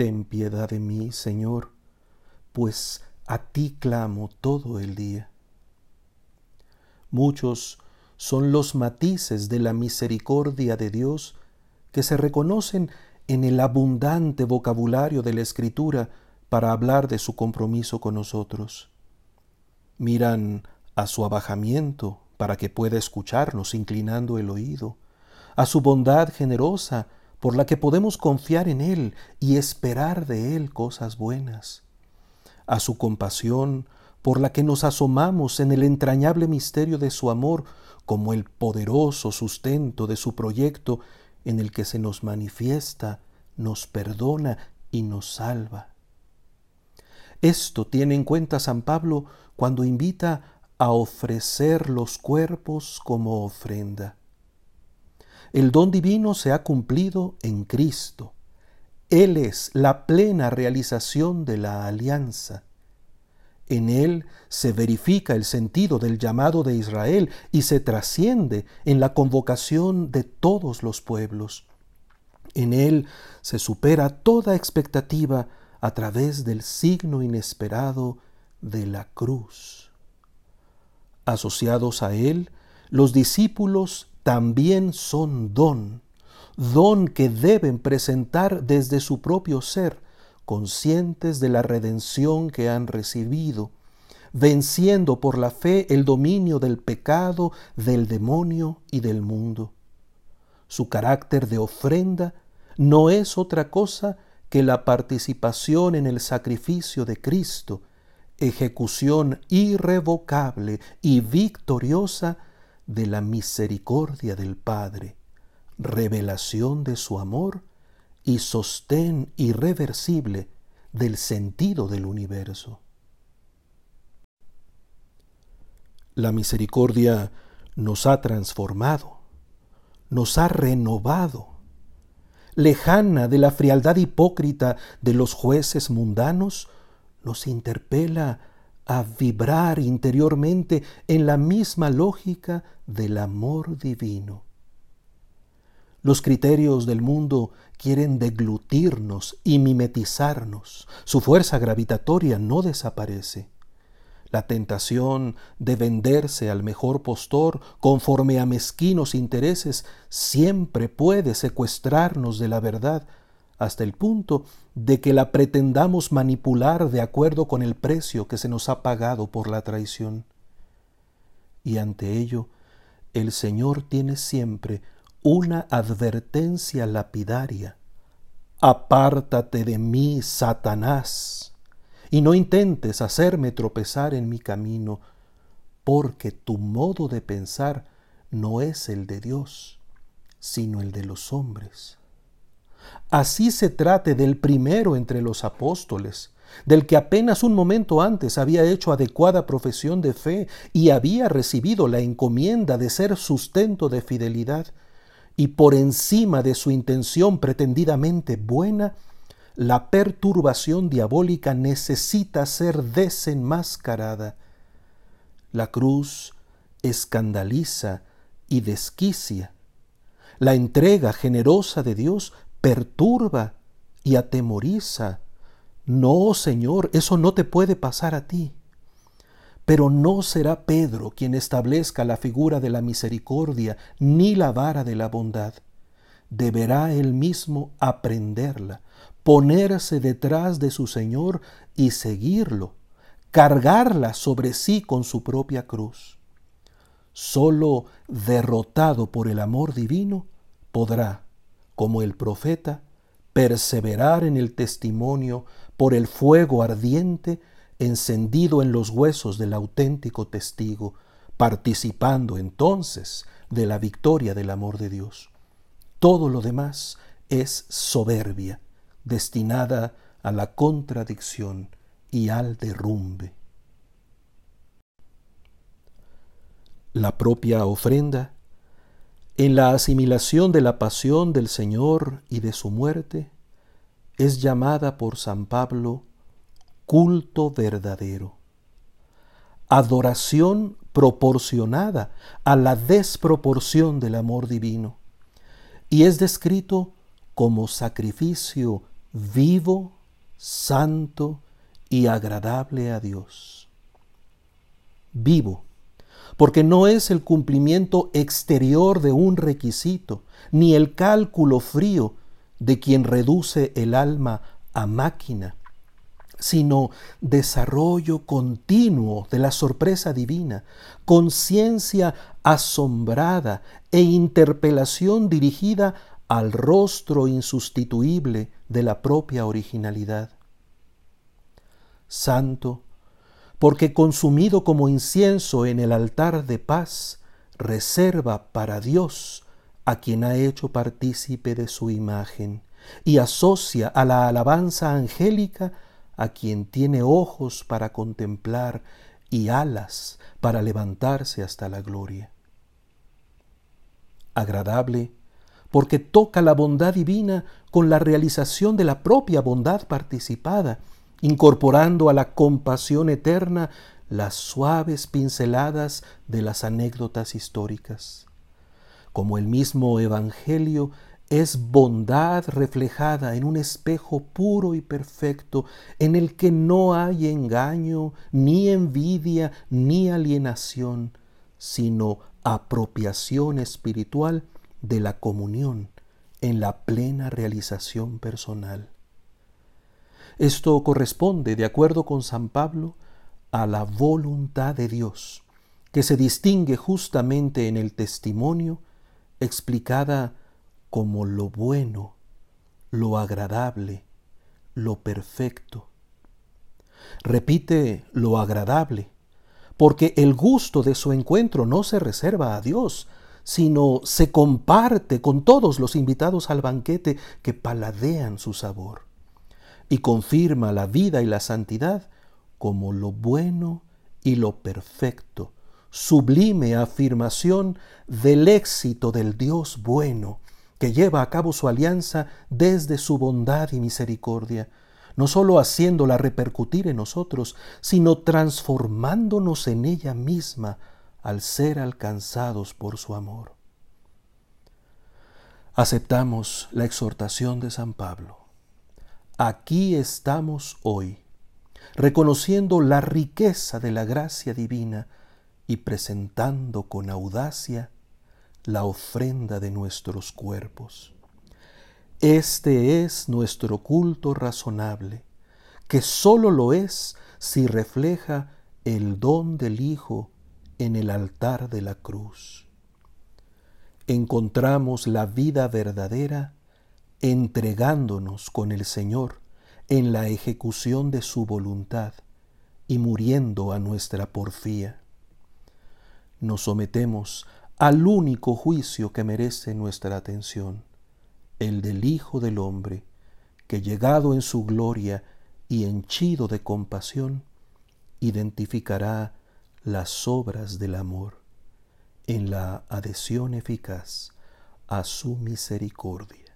Ten piedad de mí, Señor, pues a ti clamo todo el día. Muchos son los matices de la misericordia de Dios que se reconocen en el abundante vocabulario de la Escritura para hablar de su compromiso con nosotros. Miran a su abajamiento para que pueda escucharnos inclinando el oído, a su bondad generosa por la que podemos confiar en Él y esperar de Él cosas buenas, a su compasión por la que nos asomamos en el entrañable misterio de su amor como el poderoso sustento de su proyecto en el que se nos manifiesta, nos perdona y nos salva. Esto tiene en cuenta San Pablo cuando invita a ofrecer los cuerpos como ofrenda. El don divino se ha cumplido en Cristo. Él es la plena realización de la alianza. En Él se verifica el sentido del llamado de Israel y se trasciende en la convocación de todos los pueblos. En Él se supera toda expectativa a través del signo inesperado de la cruz. Asociados a Él, los discípulos también son don, don que deben presentar desde su propio ser, conscientes de la redención que han recibido, venciendo por la fe el dominio del pecado, del demonio y del mundo. Su carácter de ofrenda no es otra cosa que la participación en el sacrificio de Cristo, ejecución irrevocable y victoriosa de la misericordia del Padre, revelación de su amor y sostén irreversible del sentido del universo. La misericordia nos ha transformado, nos ha renovado, lejana de la frialdad hipócrita de los jueces mundanos, nos interpela a vibrar interiormente en la misma lógica del amor divino. Los criterios del mundo quieren deglutirnos y mimetizarnos. Su fuerza gravitatoria no desaparece. La tentación de venderse al mejor postor conforme a mezquinos intereses siempre puede secuestrarnos de la verdad hasta el punto de que la pretendamos manipular de acuerdo con el precio que se nos ha pagado por la traición. Y ante ello, el Señor tiene siempre una advertencia lapidaria. Apártate de mí, Satanás, y no intentes hacerme tropezar en mi camino, porque tu modo de pensar no es el de Dios, sino el de los hombres. Así se trate del primero entre los apóstoles, del que apenas un momento antes había hecho adecuada profesión de fe y había recibido la encomienda de ser sustento de fidelidad, y por encima de su intención pretendidamente buena, la perturbación diabólica necesita ser desenmascarada. La cruz escandaliza y desquicia. La entrega generosa de Dios perturba y atemoriza. No, Señor, eso no te puede pasar a ti. Pero no será Pedro quien establezca la figura de la misericordia ni la vara de la bondad. Deberá él mismo aprenderla, ponerse detrás de su Señor y seguirlo, cargarla sobre sí con su propia cruz. Solo derrotado por el amor divino podrá, como el profeta, perseverar en el testimonio por el fuego ardiente encendido en los huesos del auténtico testigo, participando entonces de la victoria del amor de Dios. Todo lo demás es soberbia, destinada a la contradicción y al derrumbe. La propia ofrenda en la asimilación de la pasión del Señor y de su muerte, es llamada por San Pablo culto verdadero, adoración proporcionada a la desproporción del amor divino, y es descrito como sacrificio vivo, santo y agradable a Dios. Vivo, porque no es el cumplimiento exterior de un requisito, ni el cálculo frío de quien reduce el alma a máquina, sino desarrollo continuo de la sorpresa divina, conciencia asombrada e interpelación dirigida al rostro insustituible de la propia originalidad. Santo, porque consumido como incienso en el altar de paz, reserva para Dios a quien ha hecho partícipe de su imagen y asocia a la alabanza angélica a quien tiene ojos para contemplar y alas para levantarse hasta la gloria. Agradable porque toca la bondad divina con la realización de la propia bondad participada, incorporando a la compasión eterna las suaves pinceladas de las anécdotas históricas. Como el mismo Evangelio es bondad reflejada en un espejo puro y perfecto, en el que no hay engaño, ni envidia, ni alienación, sino apropiación espiritual de la comunión en la plena realización personal. Esto corresponde, de acuerdo con San Pablo, a la voluntad de Dios, que se distingue justamente en el testimonio explicada como lo bueno, lo agradable, lo perfecto. Repite lo agradable, porque el gusto de su encuentro no se reserva a Dios, sino se comparte con todos los invitados al banquete que paladean su sabor y confirma la vida y la santidad como lo bueno y lo perfecto, sublime afirmación del éxito del Dios bueno, que lleva a cabo su alianza desde su bondad y misericordia, no sólo haciéndola repercutir en nosotros, sino transformándonos en ella misma al ser alcanzados por su amor. Aceptamos la exhortación de San Pablo. Aquí estamos hoy, reconociendo la riqueza de la gracia divina y presentando con audacia la ofrenda de nuestros cuerpos. Este es nuestro culto razonable, que sólo lo es si refleja el don del Hijo en el altar de la cruz. Encontramos la vida verdadera entregándonos con el Señor en la ejecución de su voluntad y muriendo a nuestra porfía. Nos sometemos al único juicio que merece nuestra atención, el del Hijo del Hombre, que llegado en su gloria y henchido de compasión, identificará las obras del amor en la adhesión eficaz a su misericordia.